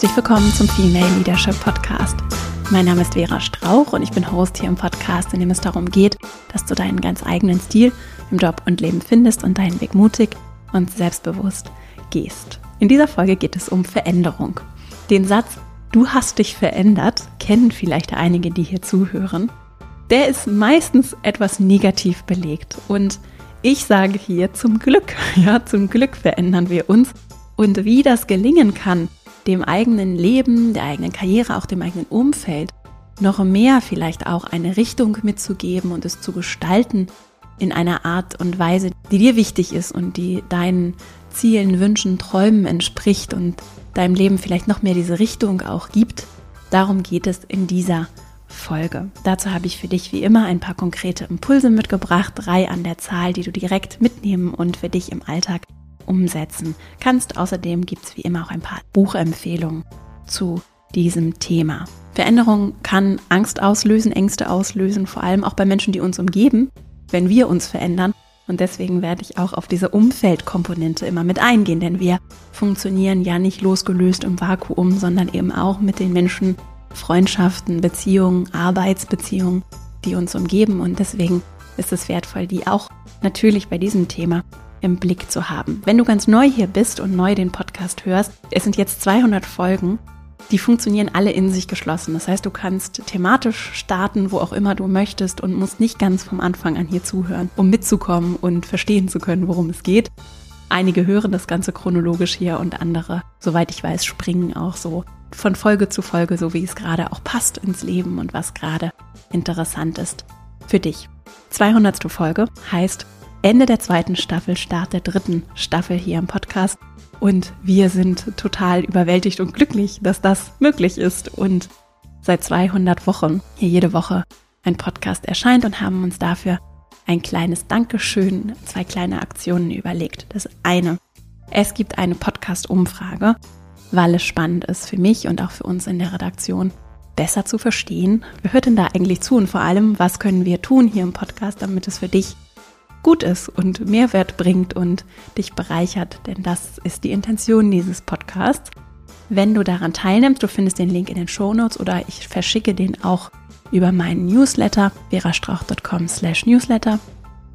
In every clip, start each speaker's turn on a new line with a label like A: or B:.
A: Herzlich willkommen zum Female Leadership Podcast. Mein Name ist Vera Strauch und ich bin Host hier im Podcast, in dem es darum geht, dass du deinen ganz eigenen Stil im Job und Leben findest und deinen Weg mutig und selbstbewusst gehst. In dieser Folge geht es um Veränderung. Den Satz, du hast dich verändert, kennen vielleicht einige, die hier zuhören. Der ist meistens etwas negativ belegt und ich sage hier zum Glück, ja, zum Glück verändern wir uns und wie das gelingen kann, dem eigenen Leben, der eigenen Karriere, auch dem eigenen Umfeld noch mehr vielleicht auch eine Richtung mitzugeben und es zu gestalten in einer Art und Weise, die dir wichtig ist und die deinen Zielen, Wünschen, Träumen entspricht und deinem Leben vielleicht noch mehr diese Richtung auch gibt. Darum geht es in dieser Folge. Dazu habe ich für dich wie immer ein paar konkrete Impulse mitgebracht, drei an der Zahl, die du direkt mitnehmen und für dich im Alltag umsetzen kannst. Außerdem gibt es wie immer auch ein paar Buchempfehlungen zu diesem Thema. Veränderung kann Angst auslösen, Ängste auslösen, vor allem auch bei Menschen, die uns umgeben, wenn wir uns verändern. Und deswegen werde ich auch auf diese Umfeldkomponente immer mit eingehen, denn wir funktionieren ja nicht losgelöst im Vakuum, sondern eben auch mit den Menschen, Freundschaften, Beziehungen, Arbeitsbeziehungen, die uns umgeben. Und deswegen ist es wertvoll, die auch natürlich bei diesem Thema im Blick zu haben. Wenn du ganz neu hier bist und neu den Podcast hörst, es sind jetzt 200 Folgen, die funktionieren alle in sich geschlossen. Das heißt, du kannst thematisch starten, wo auch immer du möchtest und musst nicht ganz vom Anfang an hier zuhören, um mitzukommen und verstehen zu können, worum es geht. Einige hören das Ganze chronologisch hier und andere, soweit ich weiß, springen auch so von Folge zu Folge, so wie es gerade auch passt ins Leben und was gerade interessant ist für dich. 200. Folge heißt Ende der zweiten Staffel, Start der dritten Staffel hier im Podcast. Und wir sind total überwältigt und glücklich, dass das möglich ist und seit 200 Wochen hier jede Woche ein Podcast erscheint und haben uns dafür ein kleines Dankeschön, zwei kleine Aktionen überlegt. Das eine, es gibt eine Podcast-Umfrage, weil es spannend ist für mich und auch für uns in der Redaktion, besser zu verstehen. Wer hört denn da eigentlich zu und vor allem, was können wir tun hier im Podcast, damit es für dich gut ist und Mehrwert bringt und dich bereichert, denn das ist die Intention dieses Podcasts. Wenn du daran teilnimmst, du findest den Link in den Show Notes oder ich verschicke den auch über meinen Newsletter verastrauch.com slash newsletter.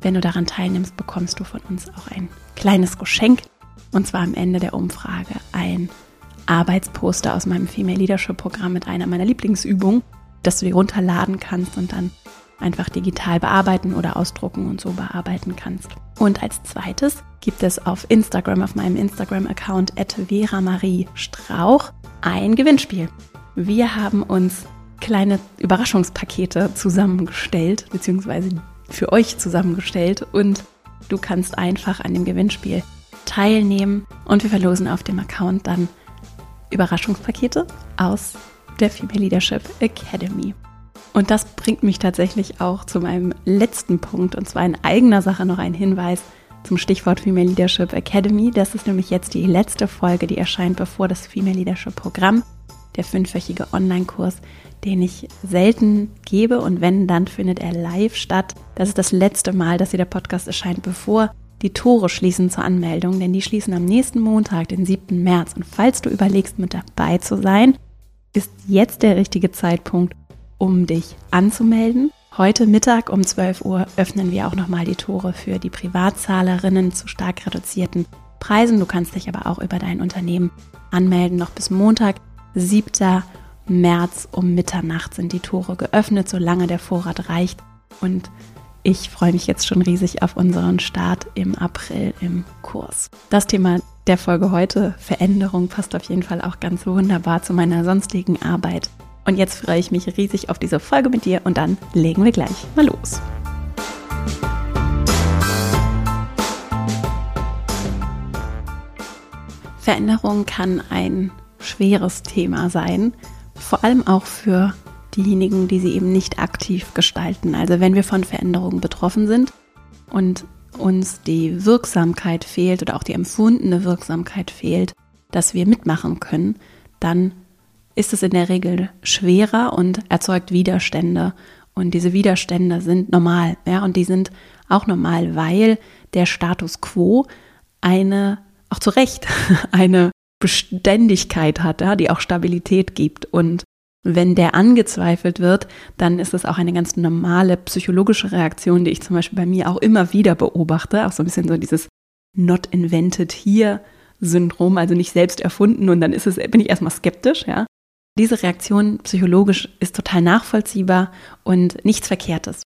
A: Wenn du daran teilnimmst, bekommst du von uns auch ein kleines Geschenk und zwar am Ende der Umfrage ein Arbeitsposter aus meinem Female Leadership Programm mit einer meiner Lieblingsübungen, dass du die runterladen kannst und dann einfach digital bearbeiten oder ausdrucken und so bearbeiten kannst. Und als zweites gibt es auf Instagram, auf meinem Instagram-Account Vera Marie Strauch, ein Gewinnspiel. Wir haben uns kleine Überraschungspakete zusammengestellt, beziehungsweise für euch zusammengestellt und du kannst einfach an dem Gewinnspiel teilnehmen und wir verlosen auf dem Account dann Überraschungspakete aus der Female Leadership Academy. Und das bringt mich tatsächlich auch zu meinem letzten Punkt, und zwar in eigener Sache noch ein Hinweis zum Stichwort Female Leadership Academy. Das ist nämlich jetzt die letzte Folge, die erscheint bevor das Female Leadership Programm, der fünfwöchige Online-Kurs, den ich selten gebe und wenn, dann findet er live statt. Das ist das letzte Mal, dass hier der Podcast erscheint, bevor die Tore schließen zur Anmeldung, denn die schließen am nächsten Montag, den 7. März. Und falls du überlegst, mit dabei zu sein, ist jetzt der richtige Zeitpunkt, um dich anzumelden. Heute Mittag um 12 Uhr öffnen wir auch nochmal die Tore für die Privatzahlerinnen zu stark reduzierten Preisen. Du kannst dich aber auch über dein Unternehmen anmelden. Noch bis Montag, 7. März um Mitternacht sind die Tore geöffnet, solange der Vorrat reicht. Und ich freue mich jetzt schon riesig auf unseren Start im April im Kurs. Das Thema der Folge heute, Veränderung, passt auf jeden Fall auch ganz wunderbar zu meiner sonstigen Arbeit und jetzt freue ich mich riesig auf diese Folge mit dir und dann legen wir gleich mal los. Veränderung kann ein schweres Thema sein, vor allem auch für diejenigen, die sie eben nicht aktiv gestalten. Also wenn wir von Veränderungen betroffen sind und uns die Wirksamkeit fehlt oder auch die empfundene Wirksamkeit fehlt, dass wir mitmachen können, dann ist es in der Regel schwerer und erzeugt Widerstände. Und diese Widerstände sind normal, ja, und die sind auch normal, weil der Status quo eine, auch zu Recht, eine Beständigkeit hat, ja, die auch Stabilität gibt. Und wenn der angezweifelt wird, dann ist es auch eine ganz normale psychologische Reaktion, die ich zum Beispiel bei mir auch immer wieder beobachte. Auch so ein bisschen so dieses Not invented here Syndrom, also nicht selbst erfunden und dann ist es, bin ich erstmal skeptisch, ja. Diese Reaktion psychologisch ist total nachvollziehbar und nichts Verkehrtes.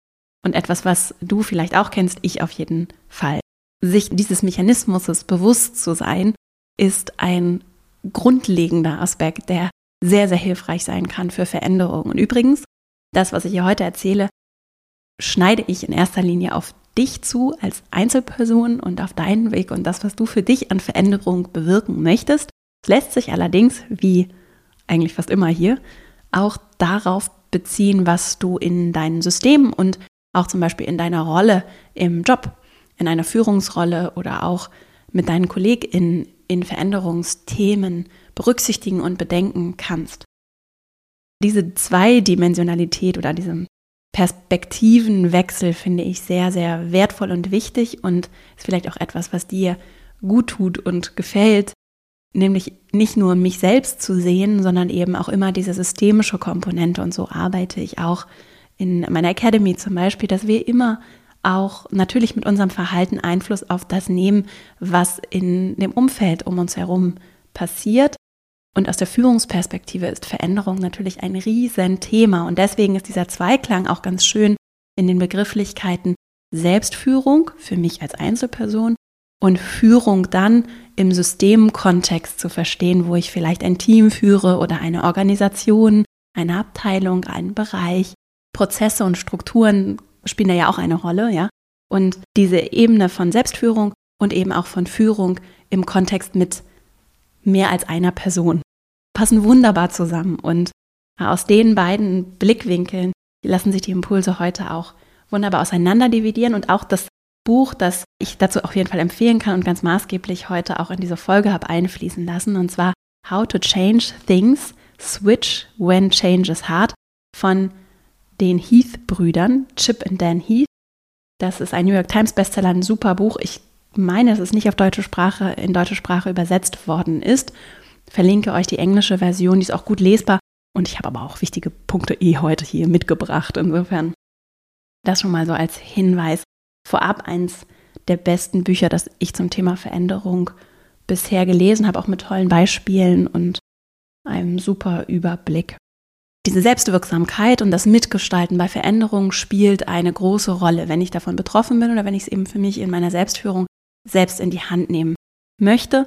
A: Und etwas, was du vielleicht auch kennst, ich auf jeden Fall. Sich dieses Mechanismus bewusst zu sein, ist ein grundlegender Aspekt, der sehr, sehr hilfreich sein kann für Veränderungen. Und übrigens, das, was ich hier heute erzähle, schneide ich in erster Linie auf dich zu als Einzelperson und auf deinen Weg und das, was du für dich an Veränderung bewirken möchtest. Es lässt sich allerdings, wie eigentlich fast immer hier, auch darauf beziehen, was du in deinen Systemen und auch zum Beispiel in deiner Rolle im Job, in einer Führungsrolle oder auch mit deinen KollegInnen in Veränderungsthemen berücksichtigen und bedenken kannst. Diese Zweidimensionalität oder diese Perspektivenwechsel finde ich sehr, sehr wertvoll und wichtig und ist vielleicht auch etwas, was dir gut tut und gefällt, nämlich nicht nur mich selbst zu sehen, sondern eben auch immer diese systemische Komponente und so arbeite ich auch in meiner Academy zum Beispiel, dass wir immer auch natürlich mit unserem Verhalten Einfluss auf das nehmen, was in dem Umfeld um uns herum passiert. Und aus der Führungsperspektive ist Veränderung natürlich ein Riesenthema. Und deswegen ist dieser Zweiklang auch ganz schön in den Begrifflichkeiten Selbstführung für mich als Einzelperson und Führung dann im Systemkontext zu verstehen, wo ich vielleicht ein Team führe oder eine Organisation, eine Abteilung, einen Bereich. Prozesse und Strukturen spielen da ja auch eine Rolle, ja. Und diese Ebene von Selbstführung und eben auch von Führung im Kontext mit mehr als einer Person passen wunderbar zusammen. Und aus den beiden Blickwinkeln lassen sich die Impulse heute auch wunderbar auseinander dividieren und auch das Buch, das ich dazu auf jeden Fall empfehlen kann und ganz maßgeblich heute auch in diese Folge habe einfließen lassen, und zwar How to Change Things, Switch When Change is Hard von den Heath-Brüdern, Chip und Dan Heath. Das ist ein New York Times Bestseller, ein super Buch. Ich meine, dass es nicht auf deutsche Sprache, in deutsche Sprache übersetzt worden ist. Verlinke euch die englische Version, die ist auch gut lesbar. Und ich habe aber auch wichtige Punkte eh heute hier mitgebracht. Insofern das schon mal so als Hinweis. Vorab eins der besten Bücher, das ich zum Thema Veränderung bisher gelesen habe, auch mit tollen Beispielen und einem super Überblick. Diese Selbstwirksamkeit und das Mitgestalten bei Veränderungen spielt eine große Rolle, wenn ich davon betroffen bin oder wenn ich es eben für mich in meiner Selbstführung selbst in die Hand nehmen möchte.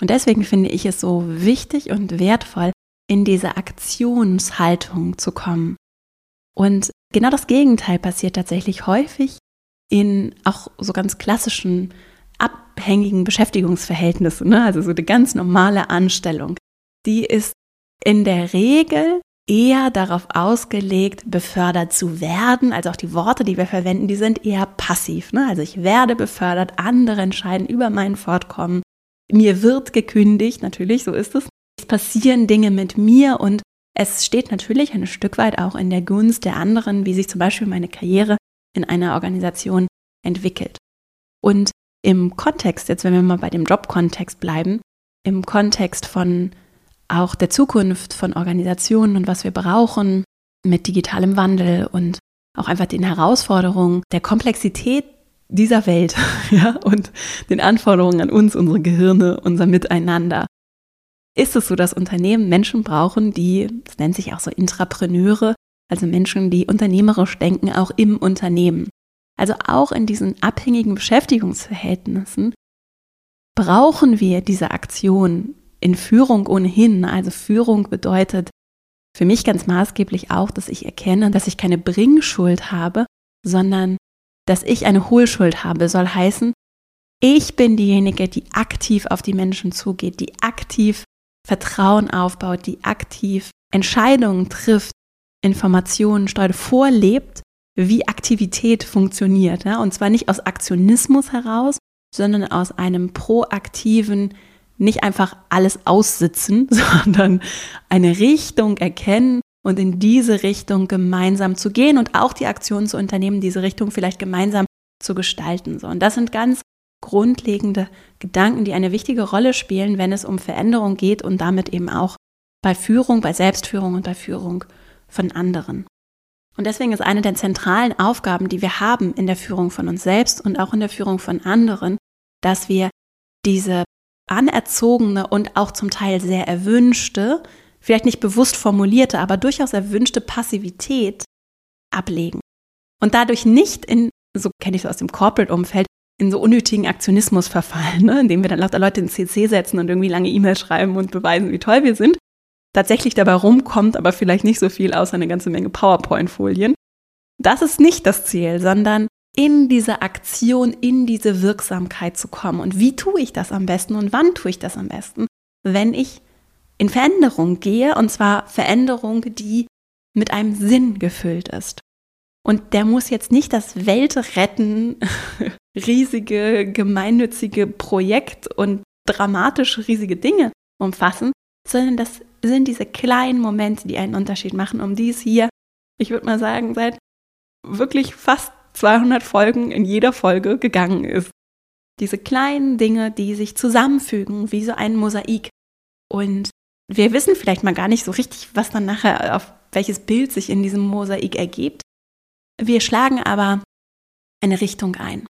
A: Und deswegen finde ich es so wichtig und wertvoll, in diese Aktionshaltung zu kommen. Und genau das Gegenteil passiert tatsächlich häufig in auch so ganz klassischen abhängigen Beschäftigungsverhältnissen, ne? also so eine ganz normale Anstellung. Die ist in der Regel eher darauf ausgelegt, befördert zu werden. Also auch die Worte, die wir verwenden, die sind eher passiv. Ne? Also ich werde befördert, andere entscheiden über mein Fortkommen. Mir wird gekündigt, natürlich, so ist es. Es passieren Dinge mit mir und es steht natürlich ein Stück weit auch in der Gunst der anderen, wie sich zum Beispiel meine Karriere in einer Organisation entwickelt. Und im Kontext, jetzt wenn wir mal bei dem Jobkontext bleiben, im Kontext von auch der Zukunft von Organisationen und was wir brauchen mit digitalem Wandel und auch einfach den Herausforderungen der Komplexität dieser Welt ja, und den Anforderungen an uns, unsere Gehirne, unser Miteinander. Ist es so, dass Unternehmen Menschen brauchen, die, das nennt sich auch so Intrapreneure, also Menschen, die unternehmerisch denken, auch im Unternehmen. Also auch in diesen abhängigen Beschäftigungsverhältnissen brauchen wir diese Aktion in Führung ohnehin. Also Führung bedeutet für mich ganz maßgeblich auch, dass ich erkenne, dass ich keine Bringschuld habe, sondern dass ich eine Hohlschuld habe, soll heißen, ich bin diejenige, die aktiv auf die Menschen zugeht, die aktiv Vertrauen aufbaut, die aktiv Entscheidungen trifft, Informationen steuert, vorlebt, wie Aktivität funktioniert. Ja? Und zwar nicht aus Aktionismus heraus, sondern aus einem proaktiven, nicht einfach alles aussitzen, sondern eine Richtung erkennen und in diese Richtung gemeinsam zu gehen und auch die Aktionen zu unternehmen, diese Richtung vielleicht gemeinsam zu gestalten. So, und das sind ganz grundlegende Gedanken, die eine wichtige Rolle spielen, wenn es um Veränderung geht und damit eben auch bei Führung, bei Selbstführung und bei Führung von anderen. Und deswegen ist eine der zentralen Aufgaben, die wir haben in der Führung von uns selbst und auch in der Führung von anderen, dass wir diese anerzogene und auch zum Teil sehr erwünschte, vielleicht nicht bewusst formulierte, aber durchaus erwünschte Passivität ablegen. Und dadurch nicht in, so kenne ich es aus dem Corporate-Umfeld, in so unnötigen Aktionismus verfallen, ne? indem wir dann lauter Leute in CC setzen und irgendwie lange E-Mails schreiben und beweisen, wie toll wir sind. Tatsächlich dabei rumkommt aber vielleicht nicht so viel außer eine ganze Menge PowerPoint-Folien. Das ist nicht das Ziel, sondern in diese Aktion, in diese Wirksamkeit zu kommen. Und wie tue ich das am besten und wann tue ich das am besten? Wenn ich in Veränderung gehe, und zwar Veränderung, die mit einem Sinn gefüllt ist. Und der muss jetzt nicht das Weltretten, riesige, gemeinnützige Projekt und dramatische, riesige Dinge umfassen, sondern das sind diese kleinen Momente, die einen Unterschied machen, um die es hier, ich würde mal sagen, seit wirklich fast 200 Folgen in jeder Folge gegangen ist. Diese kleinen Dinge, die sich zusammenfügen, wie so ein Mosaik. Und wir wissen vielleicht mal gar nicht so richtig, was dann nachher auf welches Bild sich in diesem Mosaik ergibt. Wir schlagen aber eine Richtung ein.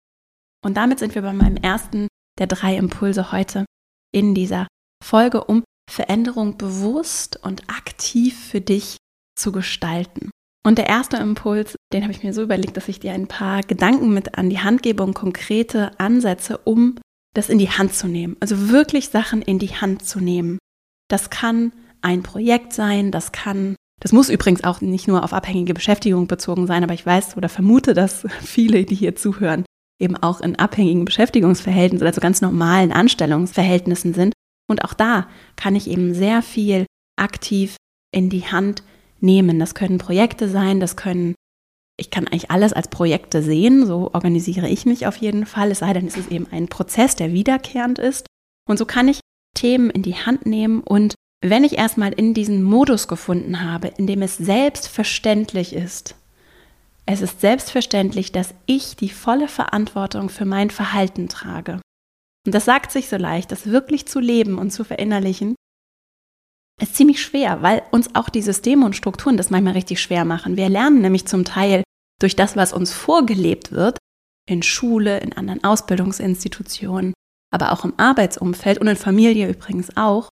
A: Und damit sind wir bei meinem ersten der drei Impulse heute in dieser Folge, um Veränderung bewusst und aktiv für dich zu gestalten. Und der erste Impuls, den habe ich mir so überlegt, dass ich dir ein paar Gedanken mit an die Hand gebe und konkrete Ansätze, um das in die Hand zu nehmen. Also wirklich Sachen in die Hand zu nehmen. Das kann ein Projekt sein, das kann, das muss übrigens auch nicht nur auf abhängige Beschäftigung bezogen sein, aber ich weiß oder vermute, dass viele, die hier zuhören, eben auch in abhängigen Beschäftigungsverhältnissen oder so ganz normalen Anstellungsverhältnissen sind. Und auch da kann ich eben sehr viel aktiv in die Hand nehmen. Das können Projekte sein, das können, ich kann eigentlich alles als Projekte sehen, so organisiere ich mich auf jeden Fall, es sei denn, es ist eben ein Prozess, der wiederkehrend ist. Und so kann ich Themen in die Hand nehmen und wenn ich erstmal in diesen Modus gefunden habe, in dem es selbstverständlich ist, es ist selbstverständlich, dass ich die volle Verantwortung für mein Verhalten trage. Und das sagt sich so leicht, das wirklich zu leben und zu verinnerlichen, ist ziemlich schwer, weil uns auch die Systeme und Strukturen das manchmal richtig schwer machen. Wir lernen nämlich zum Teil durch das, was uns vorgelebt wird, in Schule, in anderen Ausbildungsinstitutionen, aber auch im Arbeitsumfeld und in Familie übrigens auch,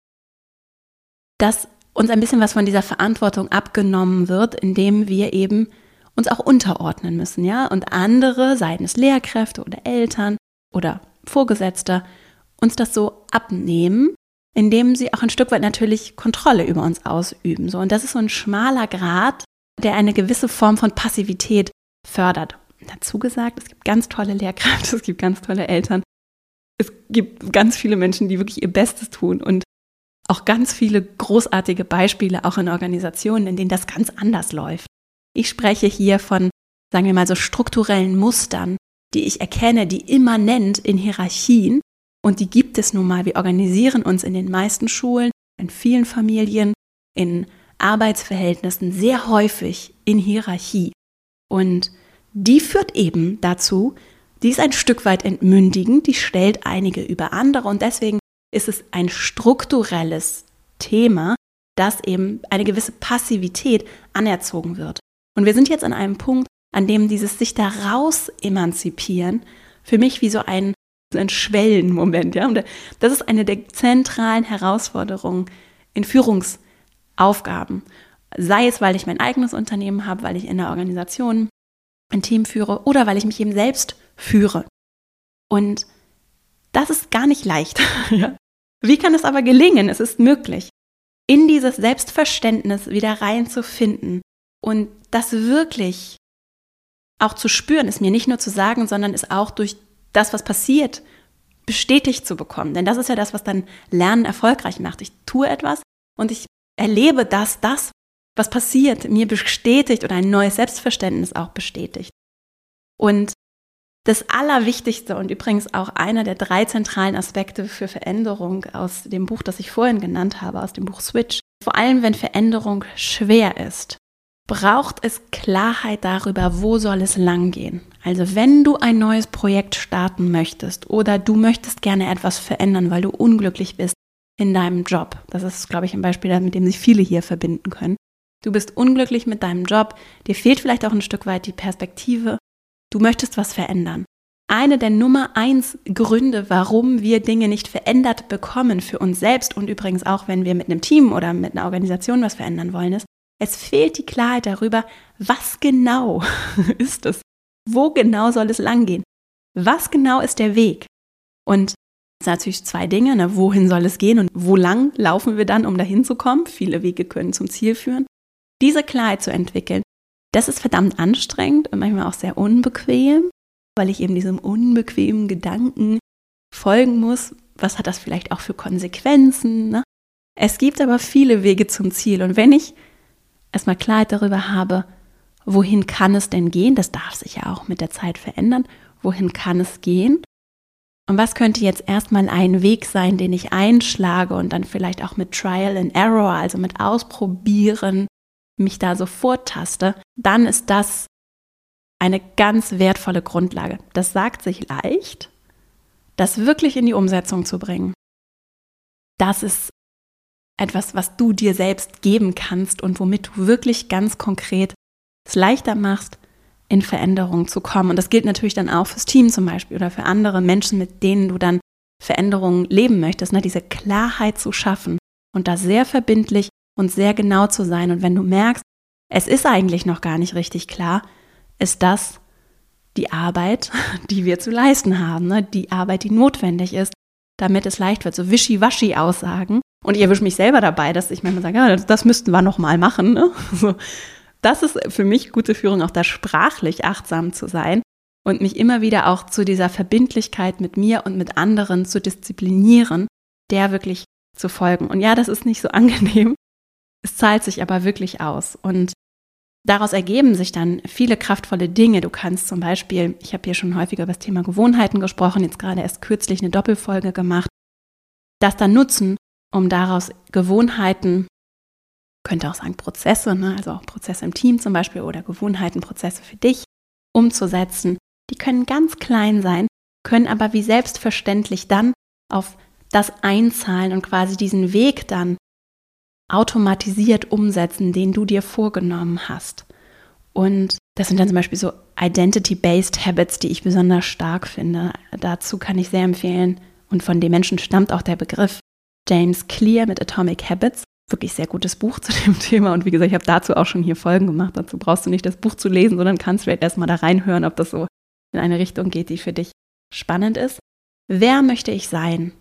A: dass uns ein bisschen was von dieser Verantwortung abgenommen wird, indem wir eben uns auch unterordnen müssen, ja? Und andere, seien es Lehrkräfte oder Eltern oder Vorgesetzte, uns das so abnehmen, indem sie auch ein Stück weit natürlich Kontrolle über uns ausüben. So, und das ist so ein schmaler Grad, der eine gewisse Form von Passivität fördert. Dazu gesagt, es gibt ganz tolle Lehrkräfte, es gibt ganz tolle Eltern, es gibt ganz viele Menschen, die wirklich ihr Bestes tun und auch ganz viele großartige Beispiele auch in Organisationen, in denen das ganz anders läuft. Ich spreche hier von, sagen wir mal, so strukturellen Mustern, die ich erkenne, die immanent in Hierarchien und die gibt es nun mal. Wir organisieren uns in den meisten Schulen, in vielen Familien, in Arbeitsverhältnissen sehr häufig in Hierarchie. Und die führt eben dazu, die ist ein Stück weit entmündigend, die stellt einige über andere und deswegen ist es ein strukturelles Thema, dass eben eine gewisse Passivität anerzogen wird. Und wir sind jetzt an einem Punkt, an dem dieses sich daraus emanzipieren für mich wie so ein ein Schwellenmoment, ja. Und das ist eine der zentralen Herausforderungen in Führungsaufgaben. Sei es, weil ich mein eigenes Unternehmen habe, weil ich in der Organisation ein Team führe oder weil ich mich eben selbst führe. Und das ist gar nicht leicht. Wie kann es aber gelingen? Es ist möglich, in dieses Selbstverständnis wieder reinzufinden und das wirklich auch zu spüren, ist mir nicht nur zu sagen, sondern es auch durch das, was passiert, bestätigt zu bekommen. Denn das ist ja das, was dann Lernen erfolgreich macht. Ich tue etwas und ich erlebe, dass das, was passiert, mir bestätigt oder ein neues Selbstverständnis auch bestätigt. Und das Allerwichtigste und übrigens auch einer der drei zentralen Aspekte für Veränderung aus dem Buch, das ich vorhin genannt habe, aus dem Buch Switch, vor allem wenn Veränderung schwer ist, braucht es Klarheit darüber, wo soll es langgehen. Also wenn du ein neues Projekt starten möchtest oder du möchtest gerne etwas verändern, weil du unglücklich bist in deinem Job. Das ist, glaube ich, ein Beispiel, mit dem sich viele hier verbinden können. Du bist unglücklich mit deinem Job, dir fehlt vielleicht auch ein Stück weit die Perspektive, du möchtest was verändern. Eine der Nummer eins Gründe, warum wir Dinge nicht verändert bekommen für uns selbst und übrigens auch, wenn wir mit einem Team oder mit einer Organisation was verändern wollen, ist, es fehlt die Klarheit darüber, was genau ist es? Wo genau soll es langgehen? Was genau ist der Weg? Und es sind natürlich zwei Dinge, ne? wohin soll es gehen und wo lang laufen wir dann, um dahin zu kommen? Viele Wege können zum Ziel führen. Diese Klarheit zu entwickeln, das ist verdammt anstrengend und manchmal auch sehr unbequem, weil ich eben diesem unbequemen Gedanken folgen muss. Was hat das vielleicht auch für Konsequenzen? Ne? Es gibt aber viele Wege zum Ziel und wenn ich erstmal Klarheit darüber habe, wohin kann es denn gehen, das darf sich ja auch mit der Zeit verändern, wohin kann es gehen und was könnte jetzt erstmal ein Weg sein, den ich einschlage und dann vielleicht auch mit Trial and Error, also mit Ausprobieren, mich da so vortaste, dann ist das eine ganz wertvolle Grundlage. Das sagt sich leicht, das wirklich in die Umsetzung zu bringen. Das ist etwas, was du dir selbst geben kannst und womit du wirklich ganz konkret es leichter machst, in Veränderungen zu kommen. Und das gilt natürlich dann auch fürs Team zum Beispiel oder für andere Menschen, mit denen du dann Veränderungen leben möchtest, ne? diese Klarheit zu schaffen und da sehr verbindlich und sehr genau zu sein. Und wenn du merkst, es ist eigentlich noch gar nicht richtig klar, ist das die Arbeit, die wir zu leisten haben, ne? die Arbeit, die notwendig ist, damit es leicht wird. So wischiwaschi Aussagen. Und ich erwische mich selber dabei, dass ich manchmal sage, ja, das müssten wir noch mal machen. Ne? So. Das ist für mich gute Führung, auch da sprachlich achtsam zu sein und mich immer wieder auch zu dieser Verbindlichkeit mit mir und mit anderen zu disziplinieren, der wirklich zu folgen. Und ja, das ist nicht so angenehm, es zahlt sich aber wirklich aus. Und daraus ergeben sich dann viele kraftvolle Dinge. Du kannst zum Beispiel, ich habe hier schon häufiger über das Thema Gewohnheiten gesprochen, jetzt gerade erst kürzlich eine Doppelfolge gemacht, das dann nutzen, um daraus Gewohnheiten, könnte auch sagen Prozesse, ne? also auch Prozesse im Team zum Beispiel oder Gewohnheiten, Prozesse für dich umzusetzen. Die können ganz klein sein, können aber wie selbstverständlich dann auf das einzahlen und quasi diesen Weg dann automatisiert umsetzen, den du dir vorgenommen hast. Und das sind dann zum Beispiel so Identity-Based Habits, die ich besonders stark finde. Dazu kann ich sehr empfehlen, und von dem Menschen stammt auch der Begriff James Clear mit Atomic Habits. Wirklich sehr gutes Buch zu dem Thema. Und wie gesagt, ich habe dazu auch schon hier Folgen gemacht. Dazu brauchst du nicht das Buch zu lesen, sondern kannst vielleicht erstmal da reinhören, ob das so in eine Richtung geht, die für dich spannend ist. Wer möchte ich sein?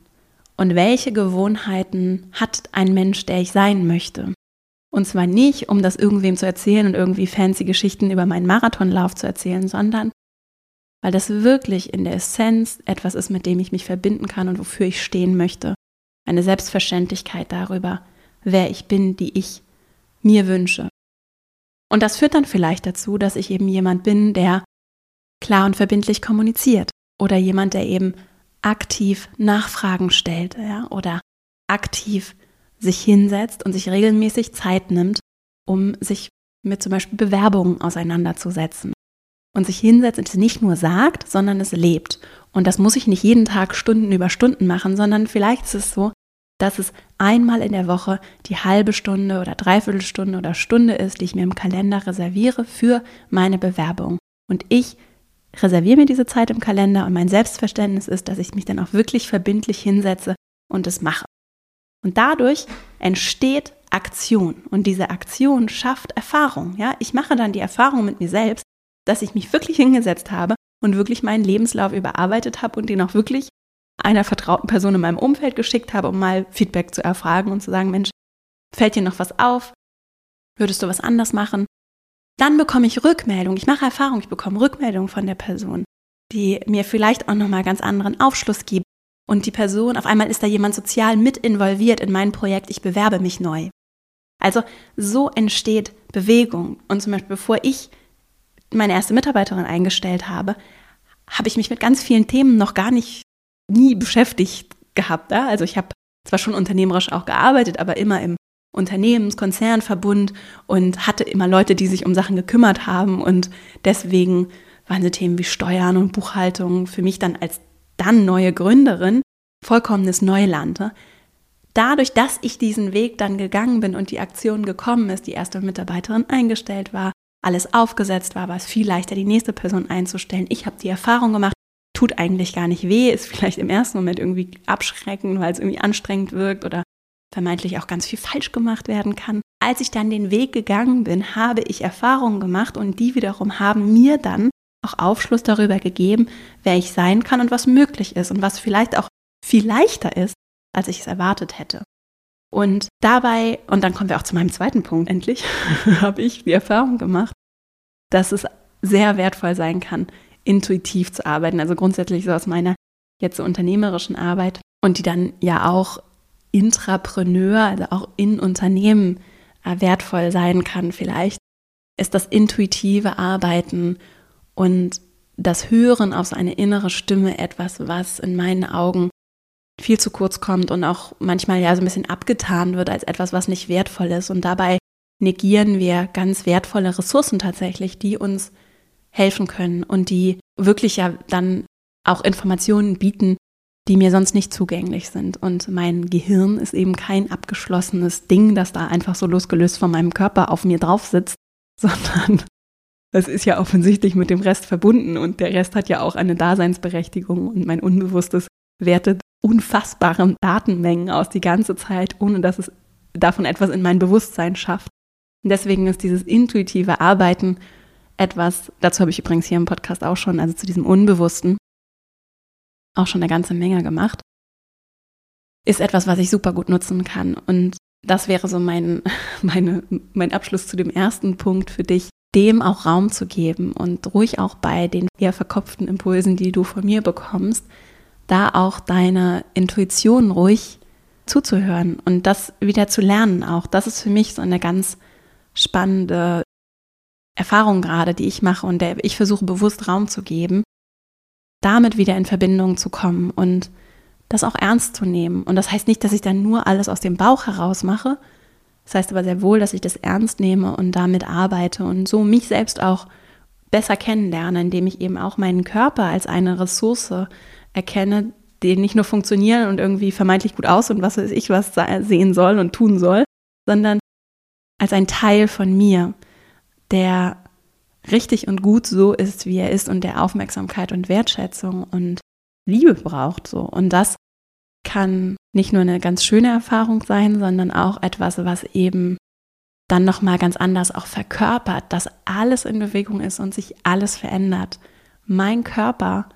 A: Und welche Gewohnheiten hat ein Mensch, der ich sein möchte? Und zwar nicht, um das irgendwem zu erzählen und irgendwie fancy Geschichten über meinen Marathonlauf zu erzählen, sondern weil das wirklich in der Essenz etwas ist, mit dem ich mich verbinden kann und wofür ich stehen möchte. Eine Selbstverständlichkeit darüber, wer ich bin, die ich mir wünsche. Und das führt dann vielleicht dazu, dass ich eben jemand bin, der klar und verbindlich kommuniziert oder jemand, der eben aktiv Nachfragen stellt ja, oder aktiv sich hinsetzt und sich regelmäßig Zeit nimmt, um sich mit zum Beispiel Bewerbungen auseinanderzusetzen. Und sich hinsetzt und es nicht nur sagt, sondern es lebt. Und das muss ich nicht jeden Tag Stunden über Stunden machen, sondern vielleicht ist es so, dass es einmal in der Woche die halbe Stunde oder Dreiviertelstunde oder Stunde ist, die ich mir im Kalender reserviere für meine Bewerbung. Und ich reserviere mir diese Zeit im Kalender und mein Selbstverständnis ist, dass ich mich dann auch wirklich verbindlich hinsetze und es mache. Und dadurch entsteht Aktion und diese Aktion schafft Erfahrung. Ja, ich mache dann die Erfahrung mit mir selbst, dass ich mich wirklich hingesetzt habe und wirklich meinen Lebenslauf überarbeitet habe und den auch wirklich einer vertrauten Person in meinem Umfeld geschickt habe, um mal Feedback zu erfragen und zu sagen, Mensch, fällt dir noch was auf? Würdest du was anders machen? Dann bekomme ich Rückmeldung. Ich mache Erfahrung, ich bekomme Rückmeldung von der Person, die mir vielleicht auch nochmal ganz anderen Aufschluss gibt. Und die Person, auf einmal ist da jemand sozial mit involviert in mein Projekt, ich bewerbe mich neu. Also so entsteht Bewegung. Und zum Beispiel, bevor ich meine erste Mitarbeiterin eingestellt habe, habe ich mich mit ganz vielen Themen noch gar nicht nie beschäftigt gehabt. Ja? Also ich habe zwar schon unternehmerisch auch gearbeitet, aber immer im Unternehmenskonzernverbund und hatte immer Leute, die sich um Sachen gekümmert haben und deswegen waren so Themen wie Steuern und Buchhaltung für mich dann als dann neue Gründerin vollkommenes Neuland. Ne? Dadurch, dass ich diesen Weg dann gegangen bin und die Aktion gekommen ist, die erste Mitarbeiterin eingestellt war, alles aufgesetzt war, war es viel leichter, die nächste Person einzustellen. Ich habe die Erfahrung gemacht, tut eigentlich gar nicht weh, ist vielleicht im ersten Moment irgendwie abschreckend, weil es irgendwie anstrengend wirkt oder vermeintlich auch ganz viel falsch gemacht werden kann. Als ich dann den Weg gegangen bin, habe ich Erfahrungen gemacht und die wiederum haben mir dann auch Aufschluss darüber gegeben, wer ich sein kann und was möglich ist und was vielleicht auch viel leichter ist, als ich es erwartet hätte. Und dabei, und dann kommen wir auch zu meinem zweiten Punkt, endlich, habe ich die Erfahrung gemacht, dass es sehr wertvoll sein kann, intuitiv zu arbeiten. Also grundsätzlich so aus meiner jetzt so unternehmerischen Arbeit und die dann ja auch Intrapreneur, also auch in Unternehmen äh, wertvoll sein kann vielleicht, ist das intuitive Arbeiten und das Hören auf seine innere Stimme etwas, was in meinen Augen viel zu kurz kommt und auch manchmal ja so ein bisschen abgetan wird als etwas, was nicht wertvoll ist. Und dabei negieren wir ganz wertvolle Ressourcen tatsächlich, die uns helfen können und die wirklich ja dann auch Informationen bieten, die mir sonst nicht zugänglich sind. Und mein Gehirn ist eben kein abgeschlossenes Ding, das da einfach so losgelöst von meinem Körper auf mir drauf sitzt, sondern das ist ja offensichtlich mit dem Rest verbunden und der Rest hat ja auch eine Daseinsberechtigung und mein Unbewusstes wertet unfassbare Datenmengen aus die ganze Zeit, ohne dass es davon etwas in mein Bewusstsein schafft. Und deswegen ist dieses intuitive Arbeiten etwas, dazu habe ich übrigens hier im Podcast auch schon, also zu diesem Unbewussten, auch schon eine ganze Menge gemacht, ist etwas, was ich super gut nutzen kann. Und das wäre so mein, meine, mein Abschluss zu dem ersten Punkt für dich, dem auch Raum zu geben und ruhig auch bei den eher verkopften Impulsen, die du von mir bekommst, da auch deine Intuition ruhig zuzuhören und das wieder zu lernen auch. Das ist für mich so eine ganz spannende Erfahrung gerade, die ich mache und der ich versuche bewusst Raum zu geben, damit wieder in Verbindung zu kommen und das auch ernst zu nehmen. Und das heißt nicht, dass ich dann nur alles aus dem Bauch heraus mache. Das heißt aber sehr wohl, dass ich das ernst nehme und damit arbeite und so mich selbst auch besser kennenlerne, indem ich eben auch meinen Körper als eine Ressource erkenne, die nicht nur funktionieren und irgendwie vermeintlich gut aus und was weiß ich was sehen soll und tun soll, sondern als ein Teil von mir, der richtig und gut so ist, wie er ist und der Aufmerksamkeit und Wertschätzung und Liebe braucht so. Und das kann nicht nur eine ganz schöne Erfahrung sein, sondern auch etwas, was eben dann nochmal ganz anders auch verkörpert, dass alles in Bewegung ist und sich alles verändert. Mein Körper,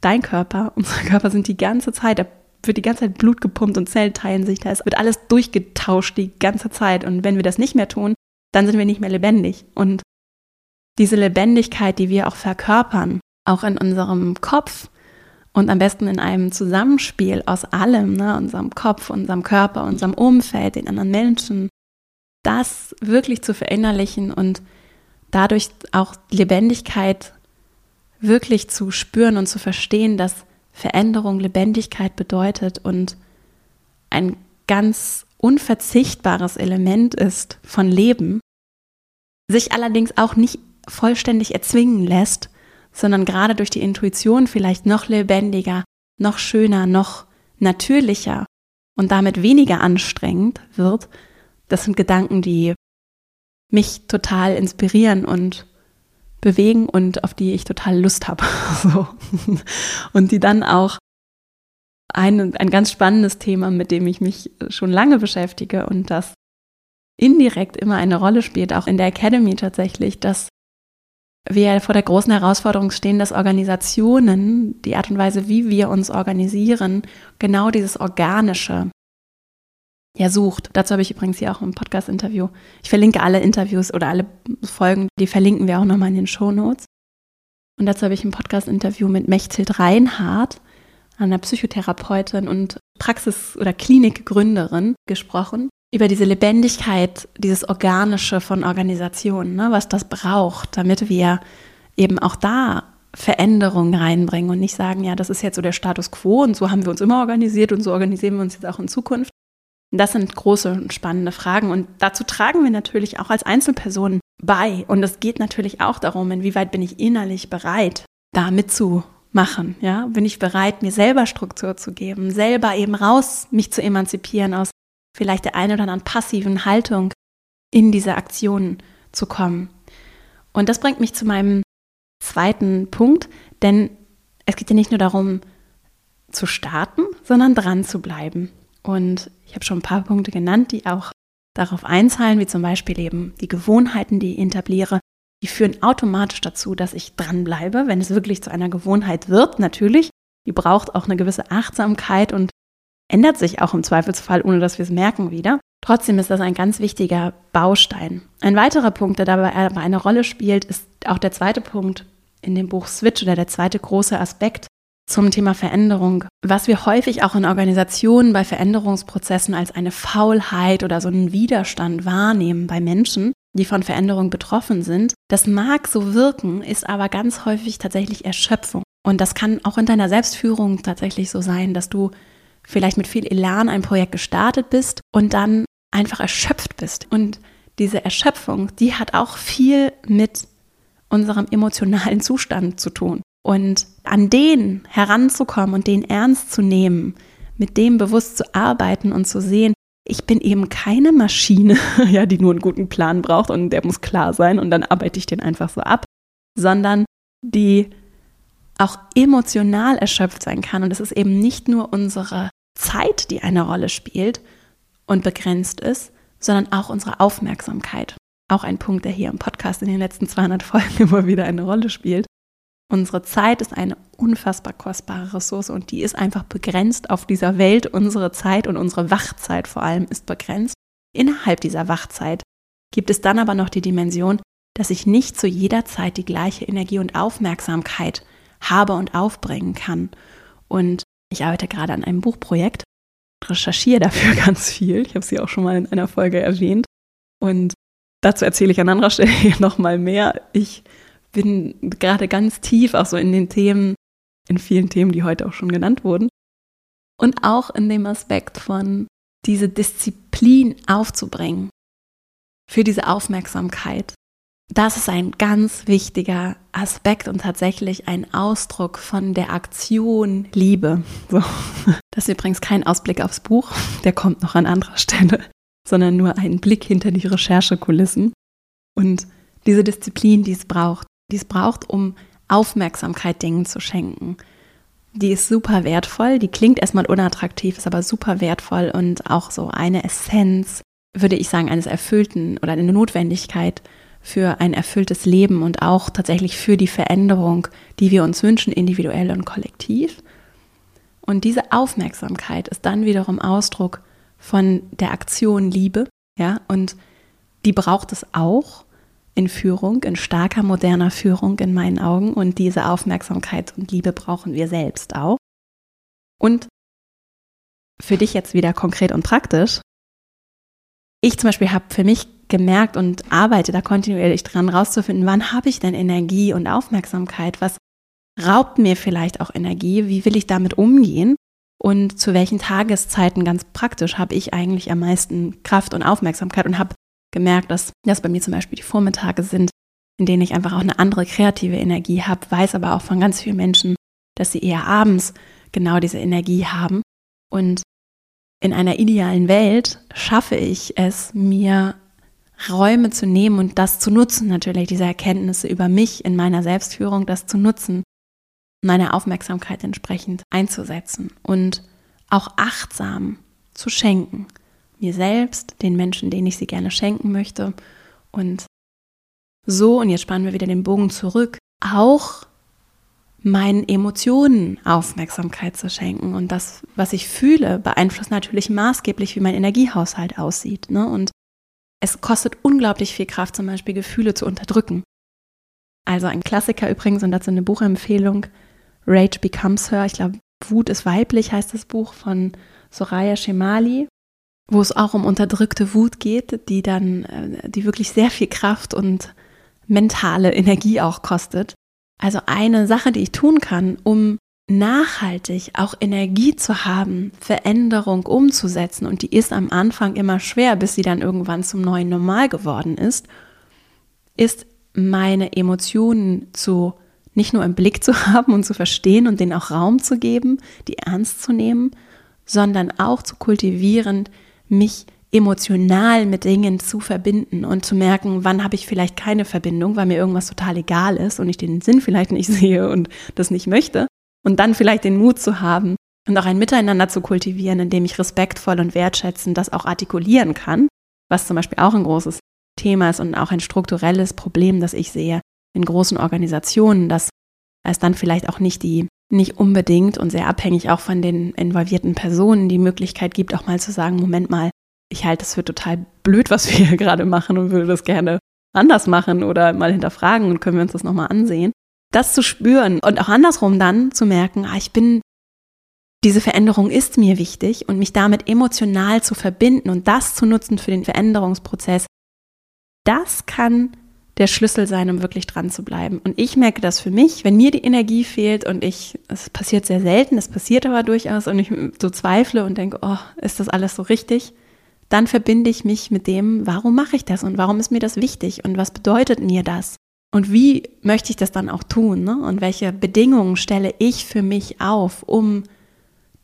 A: dein Körper, unser Körper sind die ganze Zeit, da wird die ganze Zeit Blut gepumpt und Zellen teilen sich, da wird alles durchgetauscht die ganze Zeit. Und wenn wir das nicht mehr tun, dann sind wir nicht mehr lebendig. Und diese Lebendigkeit, die wir auch verkörpern, auch in unserem Kopf und am besten in einem Zusammenspiel aus allem, ne, unserem Kopf, unserem Körper, unserem Umfeld, den anderen Menschen, das wirklich zu verinnerlichen und dadurch auch Lebendigkeit wirklich zu spüren und zu verstehen, dass Veränderung Lebendigkeit bedeutet und ein ganz unverzichtbares Element ist von Leben, sich allerdings auch nicht vollständig erzwingen lässt, sondern gerade durch die Intuition vielleicht noch lebendiger, noch schöner, noch natürlicher und damit weniger anstrengend wird, das sind Gedanken, die mich total inspirieren und bewegen und auf die ich total Lust habe. so. Und die dann auch ein, ein ganz spannendes Thema, mit dem ich mich schon lange beschäftige und das indirekt immer eine Rolle spielt, auch in der Academy tatsächlich, dass wir vor der großen Herausforderung stehen, dass Organisationen, die Art und Weise, wie wir uns organisieren, genau dieses Organische ja sucht. Dazu habe ich übrigens hier auch ein Podcast-Interview. Ich verlinke alle Interviews oder alle Folgen, die verlinken wir auch nochmal in den Show Notes. Und dazu habe ich ein Podcast-Interview mit Mechthild Reinhardt, einer Psychotherapeutin und Praxis- oder Klinikgründerin, gesprochen über diese Lebendigkeit, dieses Organische von Organisationen, ne, was das braucht, damit wir eben auch da Veränderungen reinbringen und nicht sagen, ja, das ist jetzt so der Status quo und so haben wir uns immer organisiert und so organisieren wir uns jetzt auch in Zukunft. Das sind große und spannende Fragen und dazu tragen wir natürlich auch als Einzelpersonen bei. Und es geht natürlich auch darum, inwieweit bin ich innerlich bereit, da mitzumachen. Ja, bin ich bereit, mir selber Struktur zu geben, selber eben raus, mich zu emanzipieren aus vielleicht der einen oder anderen passiven Haltung in diese Aktionen zu kommen. Und das bringt mich zu meinem zweiten Punkt, denn es geht ja nicht nur darum, zu starten, sondern dran zu bleiben. Und ich habe schon ein paar Punkte genannt, die auch darauf einzahlen, wie zum Beispiel eben die Gewohnheiten, die ich etabliere, die führen automatisch dazu, dass ich dranbleibe, wenn es wirklich zu einer Gewohnheit wird, natürlich. Die braucht auch eine gewisse Achtsamkeit und ändert sich auch im Zweifelsfall, ohne dass wir es merken wieder. Trotzdem ist das ein ganz wichtiger Baustein. Ein weiterer Punkt, der dabei aber eine Rolle spielt, ist auch der zweite Punkt in dem Buch Switch oder der zweite große Aspekt zum Thema Veränderung, was wir häufig auch in Organisationen bei Veränderungsprozessen als eine Faulheit oder so einen Widerstand wahrnehmen bei Menschen, die von Veränderung betroffen sind. Das mag so wirken, ist aber ganz häufig tatsächlich Erschöpfung. Und das kann auch in deiner Selbstführung tatsächlich so sein, dass du vielleicht mit viel Elan ein Projekt gestartet bist und dann einfach erschöpft bist. Und diese Erschöpfung, die hat auch viel mit unserem emotionalen Zustand zu tun. Und an den heranzukommen und den ernst zu nehmen, mit dem bewusst zu arbeiten und zu sehen, ich bin eben keine Maschine, ja, die nur einen guten Plan braucht und der muss klar sein und dann arbeite ich den einfach so ab, sondern die auch emotional erschöpft sein kann. Und es ist eben nicht nur unsere Zeit, die eine Rolle spielt und begrenzt ist, sondern auch unsere Aufmerksamkeit. Auch ein Punkt, der hier im Podcast in den letzten 200 Folgen immer wieder eine Rolle spielt. Unsere Zeit ist eine unfassbar kostbare Ressource und die ist einfach begrenzt auf dieser Welt. Unsere Zeit und unsere Wachzeit vor allem ist begrenzt. Innerhalb dieser Wachzeit gibt es dann aber noch die Dimension, dass ich nicht zu jeder Zeit die gleiche Energie und Aufmerksamkeit habe und aufbringen kann. Und ich arbeite gerade an einem Buchprojekt, recherchiere dafür ganz viel. Ich habe sie auch schon mal in einer Folge erwähnt. Und dazu erzähle ich an anderer Stelle noch mal mehr. Ich bin gerade ganz tief auch so in den Themen, in vielen Themen, die heute auch schon genannt wurden. Und auch in dem Aspekt von diese Disziplin aufzubringen für diese Aufmerksamkeit. Das ist ein ganz wichtiger Aspekt und tatsächlich ein Ausdruck von der Aktion Liebe. So. Das ist übrigens kein Ausblick aufs Buch, der kommt noch an anderer Stelle, sondern nur ein Blick hinter die Recherchekulissen. Und diese Disziplin, die es braucht, die es braucht, um Aufmerksamkeit Dingen zu schenken. Die ist super wertvoll, die klingt erstmal unattraktiv, ist aber super wertvoll und auch so eine Essenz, würde ich sagen, eines erfüllten oder eine Notwendigkeit für ein erfülltes Leben und auch tatsächlich für die Veränderung, die wir uns wünschen, individuell und kollektiv. Und diese Aufmerksamkeit ist dann wiederum Ausdruck von der Aktion Liebe, ja, und die braucht es auch, in Führung, in starker moderner Führung in meinen Augen. Und diese Aufmerksamkeit und Liebe brauchen wir selbst auch. Und für dich jetzt wieder konkret und praktisch. Ich zum Beispiel habe für mich gemerkt und arbeite da kontinuierlich dran, rauszufinden, wann habe ich denn Energie und Aufmerksamkeit? Was raubt mir vielleicht auch Energie? Wie will ich damit umgehen? Und zu welchen Tageszeiten ganz praktisch habe ich eigentlich am meisten Kraft und Aufmerksamkeit und habe gemerkt, dass das bei mir zum Beispiel die Vormittage sind, in denen ich einfach auch eine andere kreative Energie habe, weiß aber auch von ganz vielen Menschen, dass sie eher abends genau diese Energie haben. Und in einer idealen Welt schaffe ich es, mir Räume zu nehmen und das zu nutzen, natürlich diese Erkenntnisse über mich in meiner Selbstführung, das zu nutzen, meine Aufmerksamkeit entsprechend einzusetzen und auch achtsam zu schenken mir selbst, den Menschen, denen ich sie gerne schenken möchte. Und so, und jetzt spannen wir wieder den Bogen zurück, auch meinen Emotionen Aufmerksamkeit zu schenken. Und das, was ich fühle, beeinflusst natürlich maßgeblich, wie mein Energiehaushalt aussieht. Ne? Und es kostet unglaublich viel Kraft, zum Beispiel Gefühle zu unterdrücken. Also ein Klassiker übrigens, und dazu eine Buchempfehlung, Rage Becomes Her. Ich glaube, Wut ist weiblich heißt das Buch von Soraya Shemali wo es auch um unterdrückte Wut geht, die dann, äh, die wirklich sehr viel Kraft und mentale Energie auch kostet. Also eine Sache, die ich tun kann, um nachhaltig auch Energie zu haben, Veränderung umzusetzen, und die ist am Anfang immer schwer, bis sie dann irgendwann zum neuen Normal geworden ist, ist meine Emotionen zu nicht nur im Blick zu haben und zu verstehen und denen auch Raum zu geben, die ernst zu nehmen, sondern auch zu kultivieren, mich emotional mit Dingen zu verbinden und zu merken, wann habe ich vielleicht keine Verbindung, weil mir irgendwas total egal ist und ich den Sinn vielleicht nicht sehe und das nicht möchte. Und dann vielleicht den Mut zu haben und auch ein Miteinander zu kultivieren, in dem ich respektvoll und wertschätzend das auch artikulieren kann, was zum Beispiel auch ein großes Thema ist und auch ein strukturelles Problem, das ich sehe in großen Organisationen, dass es dann vielleicht auch nicht die nicht unbedingt und sehr abhängig auch von den involvierten Personen die Möglichkeit gibt, auch mal zu sagen, Moment mal, ich halte es für total blöd, was wir hier gerade machen und würde das gerne anders machen oder mal hinterfragen und können wir uns das nochmal ansehen. Das zu spüren und auch andersrum dann zu merken, ah, ich bin, diese Veränderung ist mir wichtig und mich damit emotional zu verbinden und das zu nutzen für den Veränderungsprozess, das kann der Schlüssel sein, um wirklich dran zu bleiben. Und ich merke das für mich, wenn mir die Energie fehlt und ich, es passiert sehr selten, es passiert aber durchaus und ich so zweifle und denke, oh, ist das alles so richtig? Dann verbinde ich mich mit dem, warum mache ich das und warum ist mir das wichtig und was bedeutet mir das? Und wie möchte ich das dann auch tun? Ne? Und welche Bedingungen stelle ich für mich auf, um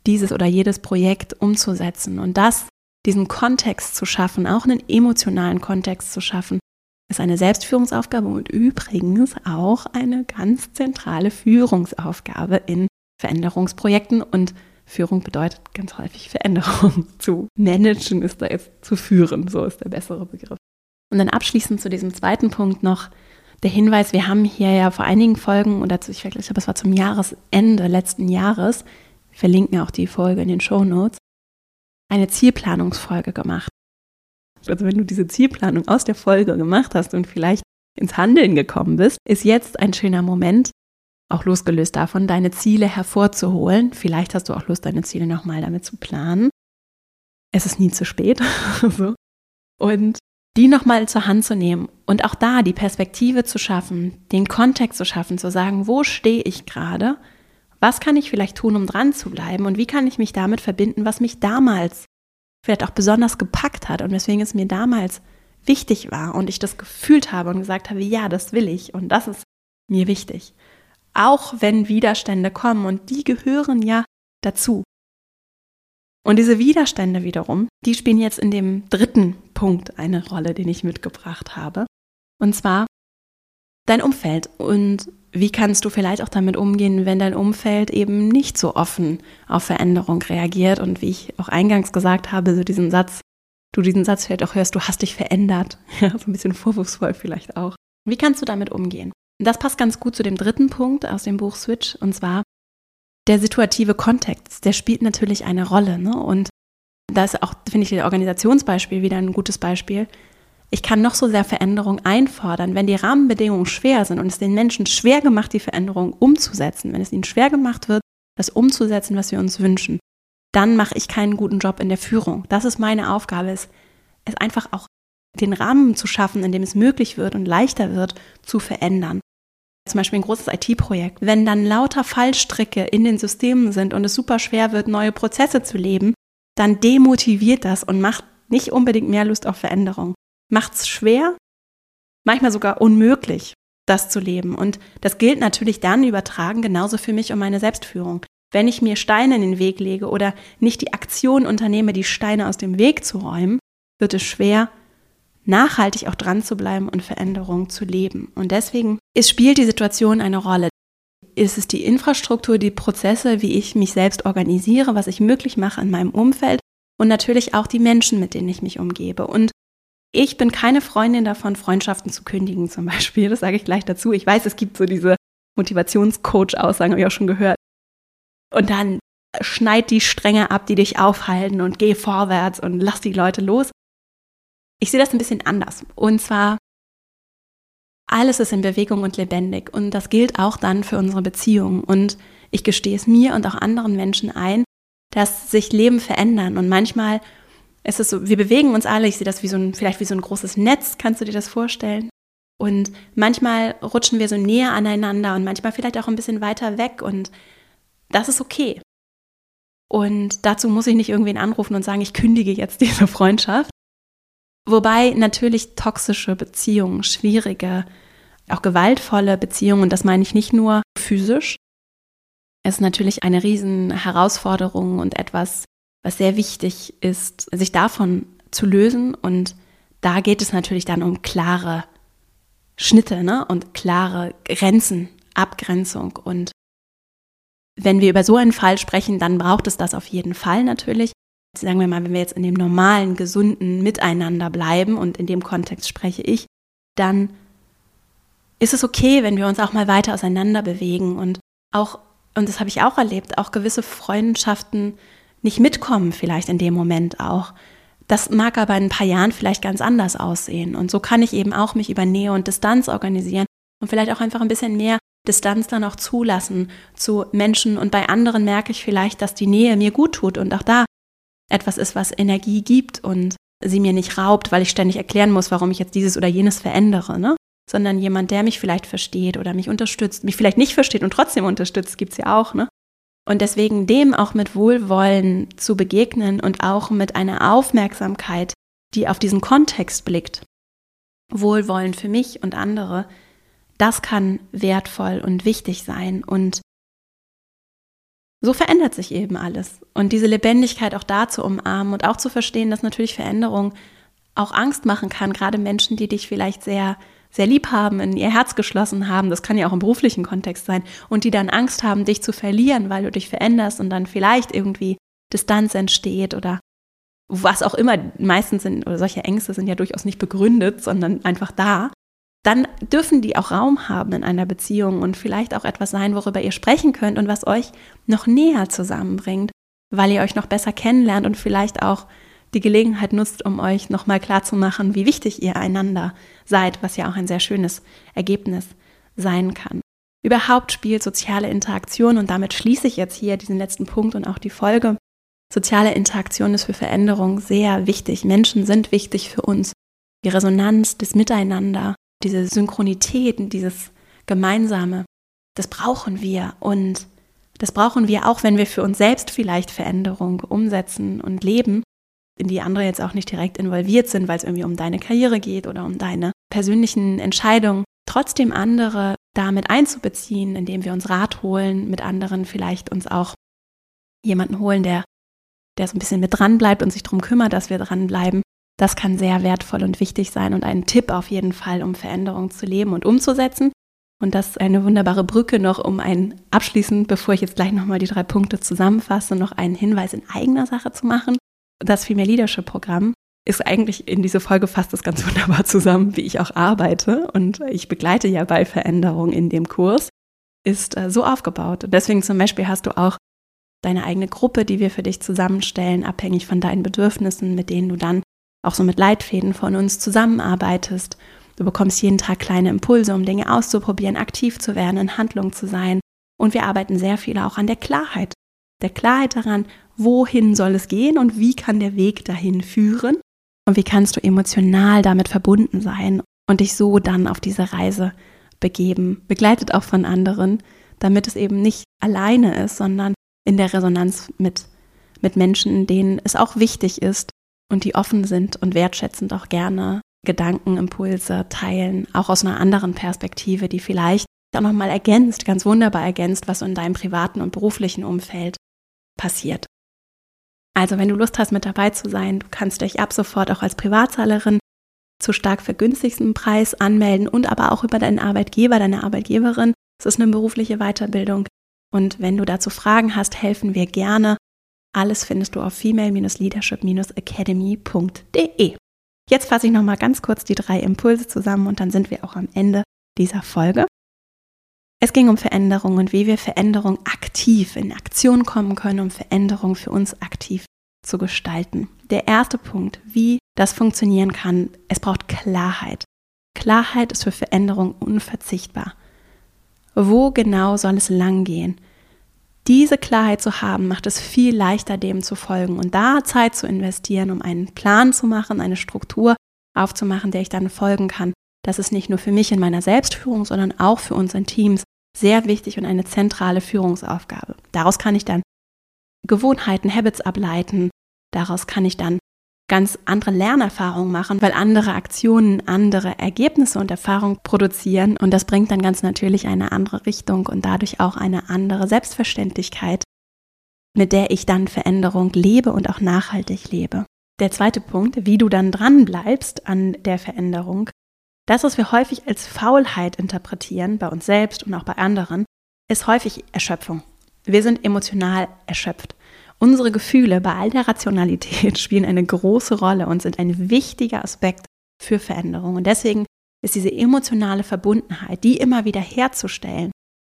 A: dieses oder jedes Projekt umzusetzen? Und das, diesen Kontext zu schaffen, auch einen emotionalen Kontext zu schaffen, ist eine Selbstführungsaufgabe und übrigens auch eine ganz zentrale Führungsaufgabe in Veränderungsprojekten. Und Führung bedeutet ganz häufig Veränderung. Zu managen ist da jetzt zu führen, so ist der bessere Begriff. Und dann abschließend zu diesem zweiten Punkt noch der Hinweis, wir haben hier ja vor einigen Folgen, oder zu, ich glaube, es war zum Jahresende letzten Jahres, wir verlinken auch die Folge in den Show Notes, eine Zielplanungsfolge gemacht. Also wenn du diese Zielplanung aus der Folge gemacht hast und vielleicht ins Handeln gekommen bist, ist jetzt ein schöner Moment, auch losgelöst davon, deine Ziele hervorzuholen. Vielleicht hast du auch Lust, deine Ziele nochmal damit zu planen. Es ist nie zu spät. so. Und die nochmal zur Hand zu nehmen und auch da die Perspektive zu schaffen, den Kontext zu schaffen, zu sagen, wo stehe ich gerade? Was kann ich vielleicht tun, um dran zu bleiben? Und wie kann ich mich damit verbinden, was mich damals vielleicht auch besonders gepackt hat und weswegen es mir damals wichtig war und ich das gefühlt habe und gesagt habe, ja, das will ich und das ist mir wichtig. Auch wenn Widerstände kommen und die gehören ja dazu. Und diese Widerstände wiederum, die spielen jetzt in dem dritten Punkt eine Rolle, den ich mitgebracht habe. Und zwar dein Umfeld und wie kannst du vielleicht auch damit umgehen, wenn dein Umfeld eben nicht so offen auf Veränderung reagiert und wie ich auch eingangs gesagt habe, so diesen Satz, du diesen Satz vielleicht auch hörst, du hast dich verändert, ja, so ein bisschen vorwurfsvoll vielleicht auch. Wie kannst du damit umgehen? Das passt ganz gut zu dem dritten Punkt aus dem Buch Switch und zwar der situative Kontext, der spielt natürlich eine Rolle, ne? Und da ist auch, finde ich, das Organisationsbeispiel wieder ein gutes Beispiel. Ich kann noch so sehr Veränderung einfordern, wenn die Rahmenbedingungen schwer sind und es den Menschen schwer gemacht, die Veränderung umzusetzen, wenn es ihnen schwer gemacht wird, das umzusetzen, was wir uns wünschen, dann mache ich keinen guten Job in der Führung. Das ist meine Aufgabe, es, es einfach auch den Rahmen zu schaffen, in dem es möglich wird und leichter wird, zu verändern. Zum Beispiel ein großes IT-Projekt. Wenn dann lauter Fallstricke in den Systemen sind und es super schwer wird, neue Prozesse zu leben, dann demotiviert das und macht nicht unbedingt mehr Lust auf Veränderung macht es schwer, manchmal sogar unmöglich, das zu leben. Und das gilt natürlich dann übertragen genauso für mich und meine Selbstführung. Wenn ich mir Steine in den Weg lege oder nicht die Aktion unternehme, die Steine aus dem Weg zu räumen, wird es schwer, nachhaltig auch dran zu bleiben und Veränderungen zu leben. Und deswegen ist, spielt die Situation eine Rolle. Ist es die Infrastruktur, die Prozesse, wie ich mich selbst organisiere, was ich möglich mache in meinem Umfeld und natürlich auch die Menschen, mit denen ich mich umgebe. Und ich bin keine Freundin davon, Freundschaften zu kündigen zum Beispiel. Das sage ich gleich dazu. Ich weiß, es gibt so diese Motivationscoach-Aussagen, habe ich auch schon gehört. Und dann schneid die Stränge ab, die dich aufhalten und geh vorwärts und lass die Leute los. Ich sehe das ein bisschen anders. Und zwar, alles ist in Bewegung und lebendig. Und das gilt auch dann für unsere Beziehungen. Und ich gestehe es mir und auch anderen Menschen ein, dass sich Leben verändern. Und manchmal es ist so, wir bewegen uns alle, ich sehe das wie so ein, vielleicht wie so ein großes Netz, kannst du dir das vorstellen? Und manchmal rutschen wir so näher aneinander und manchmal vielleicht auch ein bisschen weiter weg und das ist okay. Und dazu muss ich nicht irgendwen anrufen und sagen, ich kündige jetzt diese Freundschaft. Wobei natürlich toxische Beziehungen, schwierige, auch gewaltvolle Beziehungen, und das meine ich nicht nur physisch, ist natürlich eine riesen Herausforderung und etwas, was sehr wichtig ist, sich davon zu lösen. Und da geht es natürlich dann um klare Schnitte ne? und klare Grenzen, Abgrenzung. Und wenn wir über so einen Fall sprechen, dann braucht es das auf jeden Fall natürlich. Sagen wir mal, wenn wir jetzt in dem normalen, gesunden Miteinander bleiben und in dem Kontext spreche ich, dann ist es okay, wenn wir uns auch mal weiter auseinander bewegen und auch und das habe ich auch erlebt, auch gewisse Freundschaften nicht mitkommen, vielleicht in dem Moment auch. Das mag aber in ein paar Jahren vielleicht ganz anders aussehen. Und so kann ich eben auch mich über Nähe und Distanz organisieren und vielleicht auch einfach ein bisschen mehr Distanz dann auch zulassen zu Menschen. Und bei anderen merke ich vielleicht, dass die Nähe mir gut tut und auch da etwas ist, was Energie gibt und sie mir nicht raubt, weil ich ständig erklären muss, warum ich jetzt dieses oder jenes verändere. Ne? sondern jemand, der mich vielleicht versteht oder mich unterstützt, mich vielleicht nicht versteht und trotzdem unterstützt, gibt es ja auch, ne? Und deswegen dem auch mit Wohlwollen zu begegnen und auch mit einer Aufmerksamkeit, die auf diesen Kontext blickt. Wohlwollen für mich und andere, das kann wertvoll und wichtig sein und so verändert sich eben alles. Und diese Lebendigkeit auch da zu umarmen und auch zu verstehen, dass natürlich Veränderung auch Angst machen kann, gerade Menschen, die dich vielleicht sehr sehr lieb haben, in ihr Herz geschlossen haben, das kann ja auch im beruflichen Kontext sein, und die dann Angst haben, dich zu verlieren, weil du dich veränderst und dann vielleicht irgendwie Distanz entsteht oder was auch immer, meistens sind, oder solche Ängste sind ja durchaus nicht begründet, sondern einfach da, dann dürfen die auch Raum haben in einer Beziehung und vielleicht auch etwas sein, worüber ihr sprechen könnt und was euch noch näher zusammenbringt, weil ihr euch noch besser kennenlernt und vielleicht auch die Gelegenheit nutzt, um euch nochmal klarzumachen, wie wichtig ihr einander seid, was ja auch ein sehr schönes Ergebnis sein kann. Überhaupt spielt soziale Interaktion, und damit schließe ich jetzt hier diesen letzten Punkt und auch die Folge. Soziale Interaktion ist für Veränderung sehr wichtig. Menschen sind wichtig für uns. Die Resonanz, das Miteinander, diese Synchronität, dieses Gemeinsame, das brauchen wir. Und das brauchen wir auch, wenn wir für uns selbst vielleicht Veränderung umsetzen und leben in die andere jetzt auch nicht direkt involviert sind, weil es irgendwie um deine Karriere geht oder um deine persönlichen Entscheidungen, trotzdem andere damit einzubeziehen, indem wir uns Rat holen, mit anderen vielleicht uns auch jemanden holen, der, der so ein bisschen mit dran bleibt und sich darum kümmert, dass wir dranbleiben. Das kann sehr wertvoll und wichtig sein und ein Tipp auf jeden Fall, um Veränderungen zu leben und umzusetzen. Und das ist eine wunderbare Brücke noch, um ein abschließend, bevor ich jetzt gleich nochmal die drei Punkte zusammenfasse, noch einen Hinweis in eigener Sache zu machen das Female Leadership Programm ist eigentlich in diese Folge fasst das ganz wunderbar zusammen, wie ich auch arbeite. Und ich begleite ja bei Veränderungen in dem Kurs, ist äh, so aufgebaut. Und deswegen zum Beispiel hast du auch deine eigene Gruppe, die wir für dich zusammenstellen, abhängig von deinen Bedürfnissen, mit denen du dann auch so mit Leitfäden von uns zusammenarbeitest. Du bekommst jeden Tag kleine Impulse, um Dinge auszuprobieren, aktiv zu werden, in Handlung zu sein. Und wir arbeiten sehr viel auch an der Klarheit. Der Klarheit daran, wohin soll es gehen und wie kann der Weg dahin führen und wie kannst du emotional damit verbunden sein und dich so dann auf diese Reise begeben, begleitet auch von anderen, damit es eben nicht alleine ist, sondern in der Resonanz mit, mit Menschen, denen es auch wichtig ist und die offen sind und wertschätzend auch gerne Gedanken, Impulse teilen, auch aus einer anderen Perspektive, die vielleicht auch nochmal ergänzt, ganz wunderbar ergänzt, was in deinem privaten und beruflichen Umfeld passiert. Also wenn du Lust hast, mit dabei zu sein, du kannst dich ab sofort auch als Privatzahlerin zu stark vergünstigsten Preis anmelden und aber auch über deinen Arbeitgeber, deine Arbeitgeberin. Es ist eine berufliche Weiterbildung. Und wenn du dazu Fragen hast, helfen wir gerne. Alles findest du auf female-leadership-academy.de. Jetzt fasse ich nochmal ganz kurz die drei Impulse zusammen und dann sind wir auch am Ende dieser Folge. Es ging um Veränderung und wie wir Veränderung aktiv in Aktion kommen können, um Veränderung für uns aktiv zu gestalten. Der erste Punkt, wie das funktionieren kann, es braucht Klarheit. Klarheit ist für Veränderung unverzichtbar. Wo genau soll es langgehen? Diese Klarheit zu haben, macht es viel leichter, dem zu folgen und da Zeit zu investieren, um einen Plan zu machen, eine Struktur aufzumachen, der ich dann folgen kann. Das ist nicht nur für mich in meiner Selbstführung, sondern auch für uns in Teams sehr wichtig und eine zentrale Führungsaufgabe. Daraus kann ich dann Gewohnheiten, Habits ableiten. Daraus kann ich dann ganz andere Lernerfahrungen machen, weil andere Aktionen andere Ergebnisse und Erfahrungen produzieren. Und das bringt dann ganz natürlich eine andere Richtung und dadurch auch eine andere Selbstverständlichkeit, mit der ich dann Veränderung lebe und auch nachhaltig lebe. Der zweite Punkt, wie du dann dran bleibst an der Veränderung, das, was wir häufig als Faulheit interpretieren, bei uns selbst und auch bei anderen, ist häufig Erschöpfung. Wir sind emotional erschöpft. Unsere Gefühle bei all der Rationalität spielen eine große Rolle und sind ein wichtiger Aspekt für Veränderung. Und deswegen ist diese emotionale Verbundenheit, die immer wieder herzustellen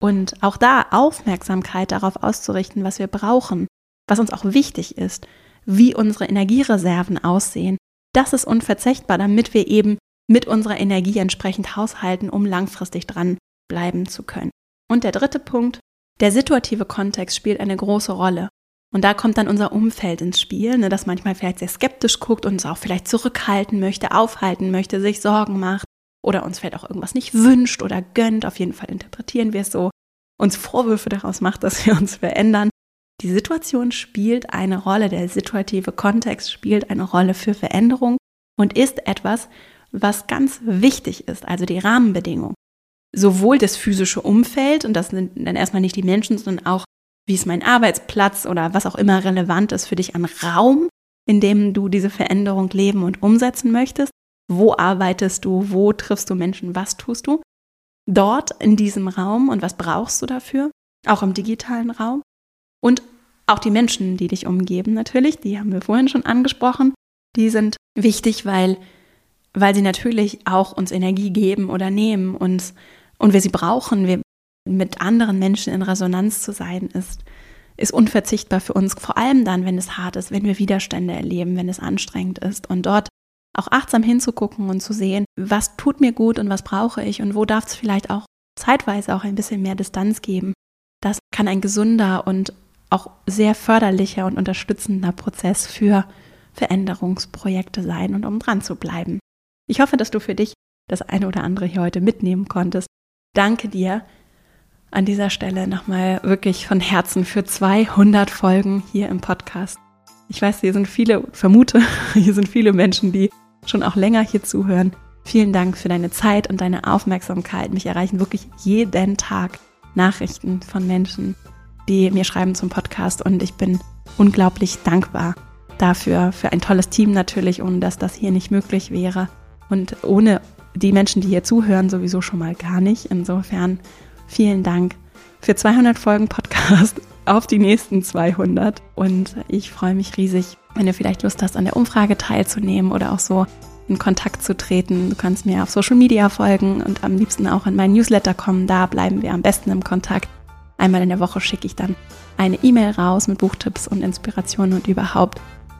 A: und auch da Aufmerksamkeit darauf auszurichten, was wir brauchen, was uns auch wichtig ist, wie unsere Energiereserven aussehen, das ist unverzichtbar, damit wir eben mit unserer Energie entsprechend haushalten, um langfristig dran bleiben zu können. Und der dritte Punkt, der situative Kontext spielt eine große Rolle. Und da kommt dann unser Umfeld ins Spiel, ne, das manchmal vielleicht sehr skeptisch guckt und uns auch vielleicht zurückhalten möchte, aufhalten möchte, sich Sorgen macht oder uns vielleicht auch irgendwas nicht wünscht oder gönnt. Auf jeden Fall interpretieren wir es so, uns Vorwürfe daraus macht, dass wir uns verändern. Die Situation spielt eine Rolle, der situative Kontext spielt eine Rolle für Veränderung und ist etwas, was ganz wichtig ist, also die Rahmenbedingungen. Sowohl das physische Umfeld, und das sind dann erstmal nicht die Menschen, sondern auch, wie ist mein Arbeitsplatz oder was auch immer relevant ist für dich an Raum, in dem du diese Veränderung leben und umsetzen möchtest. Wo arbeitest du? Wo triffst du Menschen? Was tust du? Dort in diesem Raum und was brauchst du dafür? Auch im digitalen Raum. Und auch die Menschen, die dich umgeben, natürlich, die haben wir vorhin schon angesprochen, die sind wichtig, weil weil sie natürlich auch uns Energie geben oder nehmen und, und wir sie brauchen, wir, mit anderen Menschen in Resonanz zu sein, ist, ist unverzichtbar für uns, vor allem dann, wenn es hart ist, wenn wir Widerstände erleben, wenn es anstrengend ist und dort auch achtsam hinzugucken und zu sehen, was tut mir gut und was brauche ich und wo darf es vielleicht auch zeitweise auch ein bisschen mehr Distanz geben. Das kann ein gesunder und auch sehr förderlicher und unterstützender Prozess für Veränderungsprojekte sein und um dran zu bleiben. Ich hoffe, dass du für dich das eine oder andere hier heute mitnehmen konntest. Danke dir an dieser Stelle nochmal wirklich von Herzen für 200 Folgen hier im Podcast. Ich weiß, hier sind viele, vermute, hier sind viele Menschen, die schon auch länger hier zuhören. Vielen Dank für deine Zeit und deine Aufmerksamkeit. Mich erreichen wirklich jeden Tag Nachrichten von Menschen, die mir schreiben zum Podcast und ich bin unglaublich dankbar dafür, für ein tolles Team natürlich, ohne dass das hier nicht möglich wäre. Und ohne die Menschen, die hier zuhören, sowieso schon mal gar nicht. Insofern vielen Dank für 200 Folgen Podcast auf die nächsten 200. Und ich freue mich riesig, wenn du vielleicht Lust hast, an der Umfrage teilzunehmen oder auch so in Kontakt zu treten. Du kannst mir auf Social Media folgen und am liebsten auch in meinen Newsletter kommen. Da bleiben wir am besten im Kontakt. Einmal in der Woche schicke ich dann eine E-Mail raus mit Buchtipps und Inspirationen und überhaupt.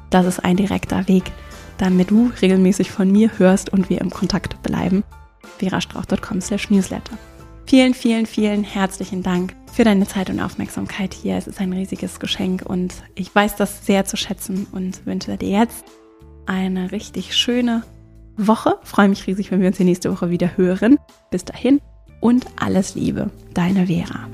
A: Das ist ein direkter Weg, damit du regelmäßig von mir hörst und wir im Kontakt bleiben. verastrauch.com slash newsletter. Vielen, vielen, vielen herzlichen Dank für deine Zeit und Aufmerksamkeit hier. Es ist ein riesiges Geschenk und ich weiß das sehr zu schätzen und wünsche dir jetzt eine richtig schöne Woche. freue mich riesig, wenn wir uns die nächste Woche wieder hören. Bis dahin und alles Liebe, deine Vera.